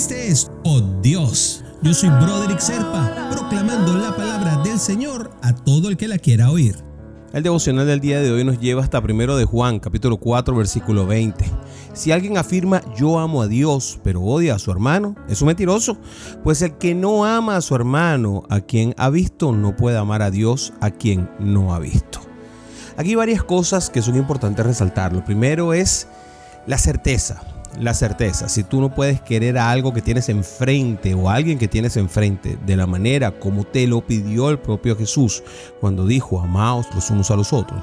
Este es Oh Dios. Yo soy Broderick Serpa, proclamando la palabra del Señor a todo el que la quiera oír. El devocional del día de hoy nos lleva hasta primero de Juan, capítulo 4, versículo 20. Si alguien afirma yo amo a Dios, pero odia a su hermano, es un mentiroso. Pues el que no ama a su hermano, a quien ha visto, no puede amar a Dios, a quien no ha visto. Aquí hay varias cosas que son importantes resaltar. Lo primero es la certeza la certeza. Si tú no puedes querer a algo que tienes enfrente o a alguien que tienes enfrente de la manera como te lo pidió el propio Jesús cuando dijo amaos los unos a los otros.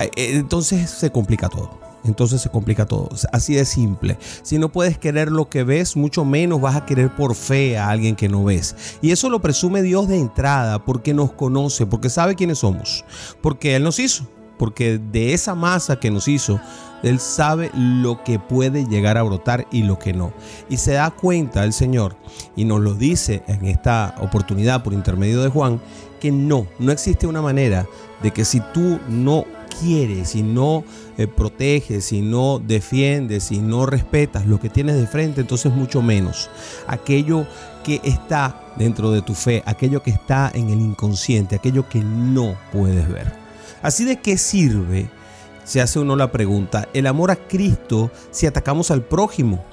Eh, eh, entonces se complica todo. Entonces se complica todo. Así de simple. Si no puedes querer lo que ves, mucho menos vas a querer por fe a alguien que no ves. Y eso lo presume Dios de entrada porque nos conoce, porque sabe quiénes somos, porque Él nos hizo, porque de esa masa que nos hizo, él sabe lo que puede llegar a brotar y lo que no. Y se da cuenta el Señor y nos lo dice en esta oportunidad por intermedio de Juan, que no, no existe una manera de que si tú no quieres, y no eh, proteges, si no defiendes, si no respetas lo que tienes de frente, entonces mucho menos. Aquello que está dentro de tu fe, aquello que está en el inconsciente, aquello que no puedes ver. Así de qué sirve se hace uno la pregunta, el amor a Cristo si atacamos al prójimo,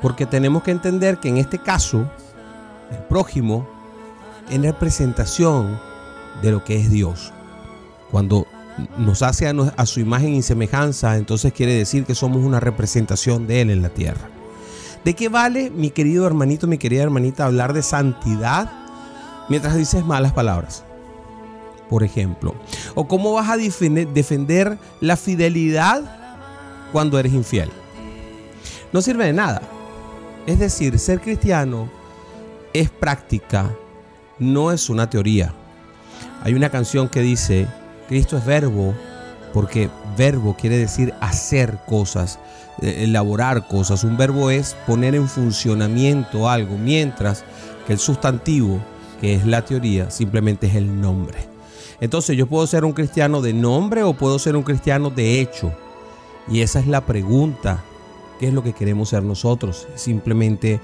porque tenemos que entender que en este caso, el prójimo es representación de lo que es Dios. Cuando nos hace a, su imagen y semejanza, entonces quiere decir que somos una representación de Él en la tierra. ¿De qué vale, mi querido hermanito, mi querida hermanita, hablar de santidad mientras dices malas palabras? Por ejemplo? ¿O cómo vas a defender la fidelidad cuando eres infiel? No sirve de nada. Es decir, ser cristiano es práctica, no es una teoría. Hay una canción que dice, Cristo es verbo, porque verbo quiere decir hacer cosas, eh, elaborar cosas. Un verbo es poner en funcionamiento algo, mientras que el sustantivo, que es la teoría, simplemente es el nombre. Entonces yo puedo ser un cristiano de nombre o puedo ser un cristiano de hecho. Y esa es la pregunta. ¿Qué es lo que queremos ser nosotros? Simplemente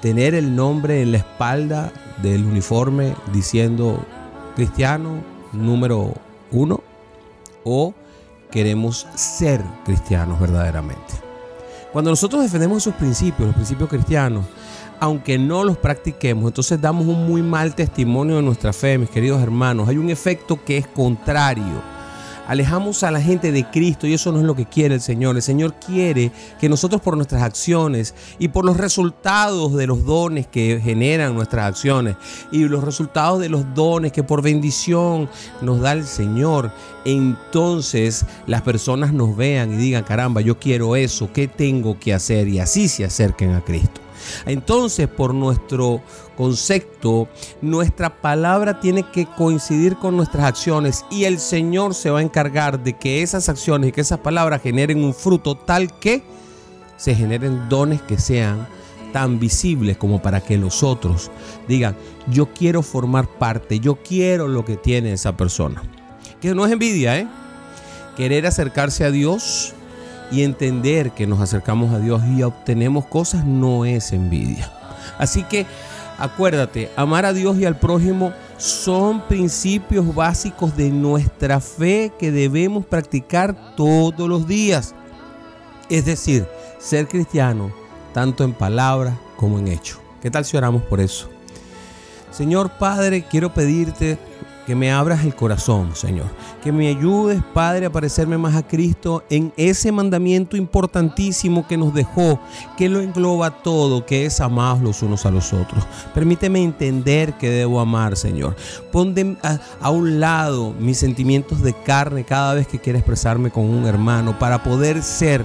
tener el nombre en la espalda del uniforme diciendo cristiano número uno o queremos ser cristianos verdaderamente. Cuando nosotros defendemos esos principios, los principios cristianos, aunque no los practiquemos, entonces damos un muy mal testimonio de nuestra fe, mis queridos hermanos. Hay un efecto que es contrario. Alejamos a la gente de Cristo y eso no es lo que quiere el Señor. El Señor quiere que nosotros por nuestras acciones y por los resultados de los dones que generan nuestras acciones y los resultados de los dones que por bendición nos da el Señor, entonces las personas nos vean y digan, caramba, yo quiero eso, ¿qué tengo que hacer? Y así se acerquen a Cristo. Entonces, por nuestro concepto, nuestra palabra tiene que coincidir con nuestras acciones y el Señor se va a encargar de que esas acciones y que esas palabras generen un fruto tal que se generen dones que sean tan visibles como para que los otros digan, yo quiero formar parte, yo quiero lo que tiene esa persona. Que no es envidia, ¿eh? Querer acercarse a Dios y entender que nos acercamos a Dios y obtenemos cosas no es envidia. Así que acuérdate, amar a Dios y al prójimo son principios básicos de nuestra fe que debemos practicar todos los días. Es decir, ser cristiano tanto en palabra como en hecho. ¿Qué tal si oramos por eso? Señor Padre, quiero pedirte que me abras el corazón, Señor. Que me ayudes, Padre, a parecerme más a Cristo en ese mandamiento importantísimo que nos dejó, que lo engloba todo, que es amados los unos a los otros. Permíteme entender que debo amar, Señor. Pon a, a un lado mis sentimientos de carne cada vez que quiera expresarme con un hermano para poder ser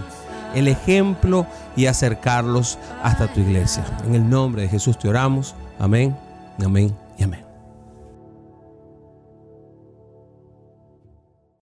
el ejemplo y acercarlos hasta tu iglesia. En el nombre de Jesús te oramos. Amén, amén y amén.